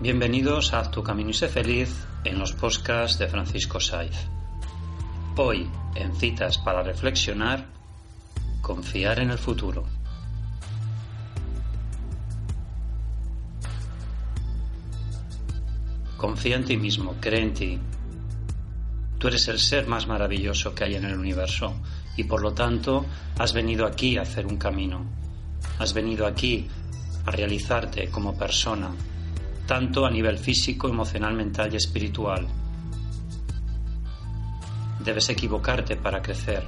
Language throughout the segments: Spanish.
Bienvenidos a Tu Camino y Sé Feliz en los podcasts de Francisco Saiz. Hoy, en citas para reflexionar, confiar en el futuro. Confía en ti mismo, cree en ti. Tú eres el ser más maravilloso que hay en el universo y por lo tanto has venido aquí a hacer un camino. Has venido aquí a realizarte como persona, tanto a nivel físico, emocional, mental y espiritual. Debes equivocarte para crecer.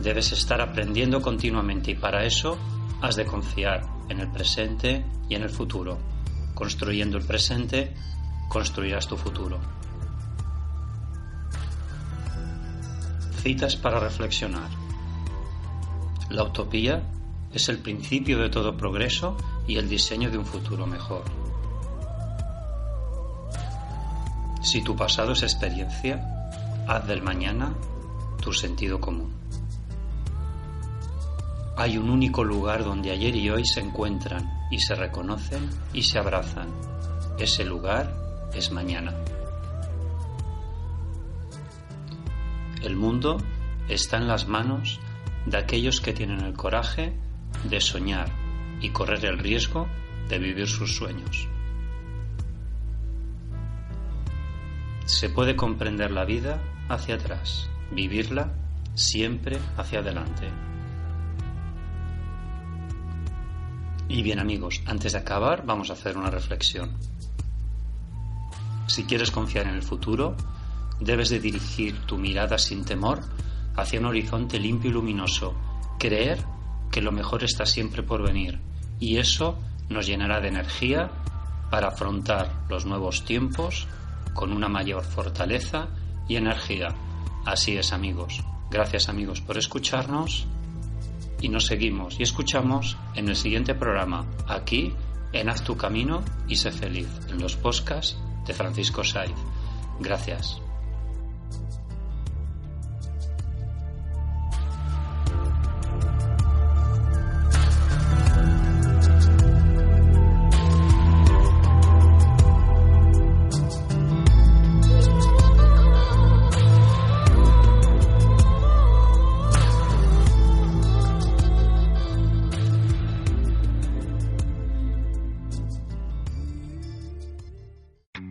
Debes estar aprendiendo continuamente y para eso has de confiar en el presente y en el futuro. Construyendo el presente, construirás tu futuro. Citas para reflexionar. La utopía es el principio de todo progreso y el diseño de un futuro mejor. Si tu pasado es experiencia, haz del mañana tu sentido común. Hay un único lugar donde ayer y hoy se encuentran y se reconocen y se abrazan. Ese lugar es mañana. El mundo está en las manos de aquellos que tienen el coraje de soñar y correr el riesgo de vivir sus sueños. Se puede comprender la vida hacia atrás, vivirla siempre hacia adelante. Y bien amigos, antes de acabar vamos a hacer una reflexión. Si quieres confiar en el futuro, debes de dirigir tu mirada sin temor hacia un horizonte limpio y luminoso, creer que lo mejor está siempre por venir y eso nos llenará de energía para afrontar los nuevos tiempos con una mayor fortaleza y energía. Así es amigos. Gracias amigos por escucharnos y nos seguimos y escuchamos en el siguiente programa aquí en Haz tu camino y sé feliz en los podcasts de Francisco Saiz. Gracias.